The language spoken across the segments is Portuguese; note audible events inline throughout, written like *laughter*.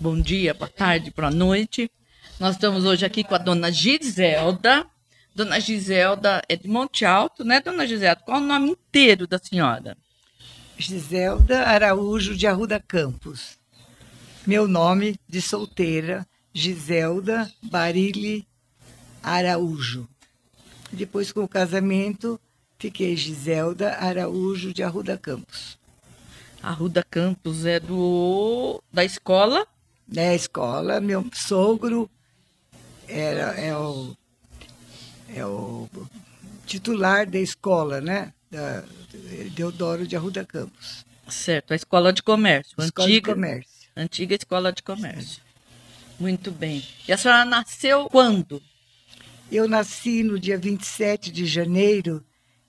bom dia, boa tarde, boa noite. Nós estamos hoje aqui com a dona Giselda. Dona Giselda é de Monte Alto, né, dona Giselda? Qual o nome inteiro da senhora? Giselda Araújo de Arruda Campos. Meu nome de solteira, Giselda Barile Araújo. Depois, com o casamento, fiquei Giselda Araújo de Arruda Campos. Arruda Campos é do da escola? É a escola. Meu sogro era, é, o, é o titular da escola, né? Da, Deodoro de Arruda Campos. Certo, a escola de comércio. Escola antiga, de comércio. Antiga escola de comércio. Muito bem. E a senhora nasceu quando? Eu nasci no dia 27 de janeiro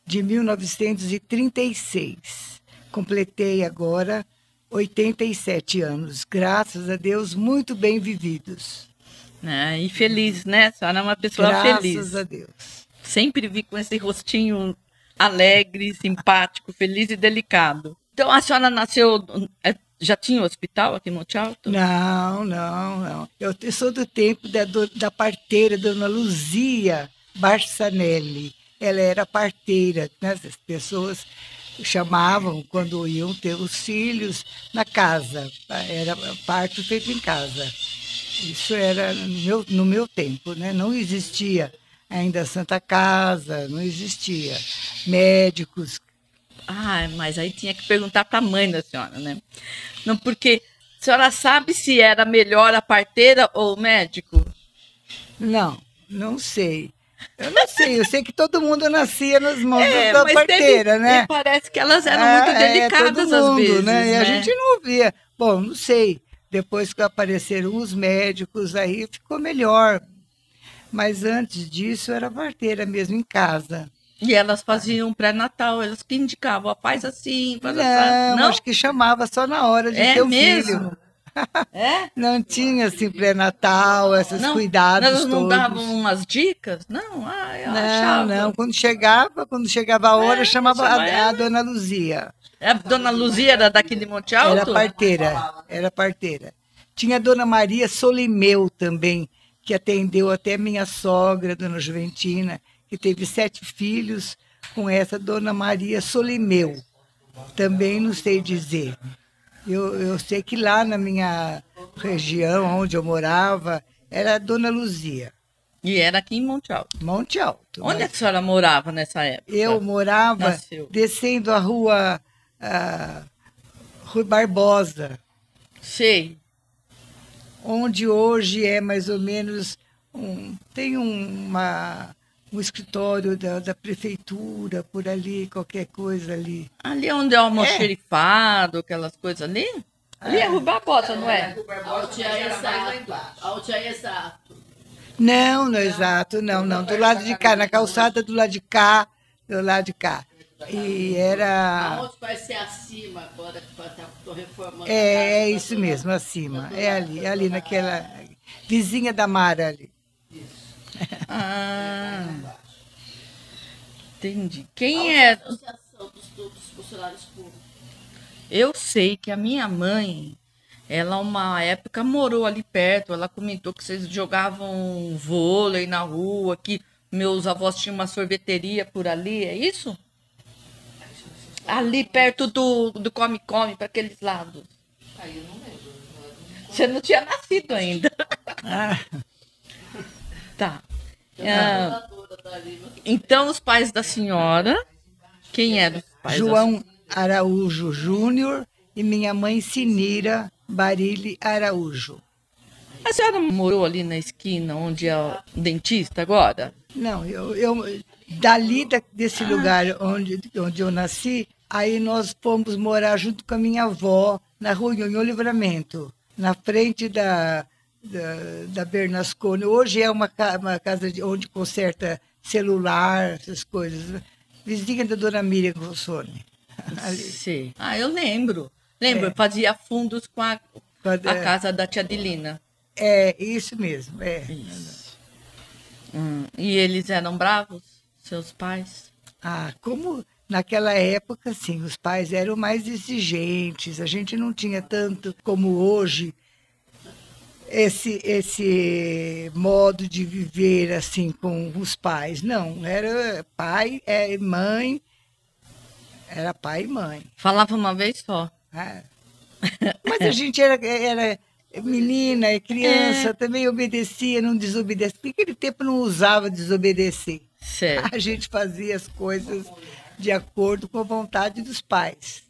de 1936. Completei agora 87 anos. Graças a Deus, muito bem vividos. É, e feliz, né? A senhora é uma pessoa Graças feliz. Graças a Deus. Sempre vi com esse rostinho alegre, simpático, feliz e delicado. Então, a senhora nasceu. é, Já tinha hospital aqui em Monte Alto? Não, não, não. Eu sou do tempo da, da parteira, Dona Luzia Barçanelli. Ela era parteira, né? As pessoas chamavam quando iam ter os filhos na casa. Era parto feito em casa. Isso era no meu, no meu tempo, né? Não existia ainda Santa Casa, não existia. Médicos. Ah, mas aí tinha que perguntar para a mãe da senhora, né? Não, porque a senhora sabe se era melhor a parteira ou o médico? Não, não sei. Eu não sei, eu sei que todo mundo nascia nas mãos É, da parteira, teve- né? e parece que elas eram É, muito é, delicadas às mundo, vezes, né? E a né? gente não via. Bom, não sei. Depois que apareceram os médicos, aí ficou melhor. Mas antes disso, era parteira mesmo, em casa. E elas faziam pré-natal, elas que indicavam, faz assim, faz Não, assim. Não? acho que chamava só na hora de É ter o mesmo? filho. É? Não tinha, assim, pré-natal, esses Não, cuidados elas não todos. davam umas dicas? Não, ah, eu Não, achava. não. Quando chegava, quando chegava a hora, É, chamava chama a, a dona Luzia. A dona Luzia era daqui de Monte Alto? Era parteira, era parteira. Tinha a dona Maria Solimeu também, que atendeu até minha sogra, dona Juventina, que teve sete filhos com essa dona Maria Solimeu. Também não sei dizer. Eu, eu sei que lá na minha região, onde eu morava, era a dona Luzia, E era aqui em Monte Alto. Monte Alto. Onde né? a senhora morava nessa época? Eu morava Nasceu. descendo a rua, Rui Barbosa, Sei. onde hoje é mais ou menos um, tem um, uma, um escritório da, da prefeitura por ali, qualquer coisa ali. Ali onde é o almoxerifado, É. aquelas coisas ali? Ali é Rui Barbosa, não é? exato. Não, no exato, não, não. Do lado de cá, na calçada do lado de cá, do lado de cá. E era. Aonde vai ser acima agora que estou reformando? a É, é isso mesmo, acima. É ali, é ali naquela. Vizinha da Mara ali. *laughs* Ah. Entendi. Quem é? Associação dos, dos funcionários públicos. Eu sei que a minha mãe, ela uma época morou ali perto, ela comentou que vocês jogavam vôlei na rua, que meus avós tinham uma sorveteria por ali, é isso? Ali perto do do Come Come, para aqueles lados. Aí eu não lembro. Você não tinha nascido ainda. Ah, Tá. Eu Ah, então, os pais da senhora, quem eram os pais da João Araújo Júnior e minha mãe Sinira Barile Araújo. A senhora morou ali na esquina onde é o dentista agora? Não, eu, eu dali da- desse lugar onde, onde eu nasci, aí nós fomos morar junto com a minha avó na rua Nhonhô Livramento, na frente da, da, da Bernascone. Hoje é uma, uma casa de, onde conserta celular, essas coisas. Vizinha da dona Miriam Rossoni. *laughs* Ali. Sim. Ah, eu lembro. Lembro, É. fazia fundos com a, Quando a é- casa da tia Adelina. É, isso mesmo, é. Hum, E eles eram bravos, seus pais? Ah, como naquela época, sim, os pais eram mais exigentes, a gente não tinha tanto como hoje esse, esse modo de viver assim com os pais. Não, era pai, é mãe, era pai e mãe. Falava uma vez só. né? Mas a gente era, era menina, é criança, também obedecia, não desobedecia. Porque naquele tempo não usava desobedecer. Certo. A gente fazia as coisas de acordo com a vontade dos pais.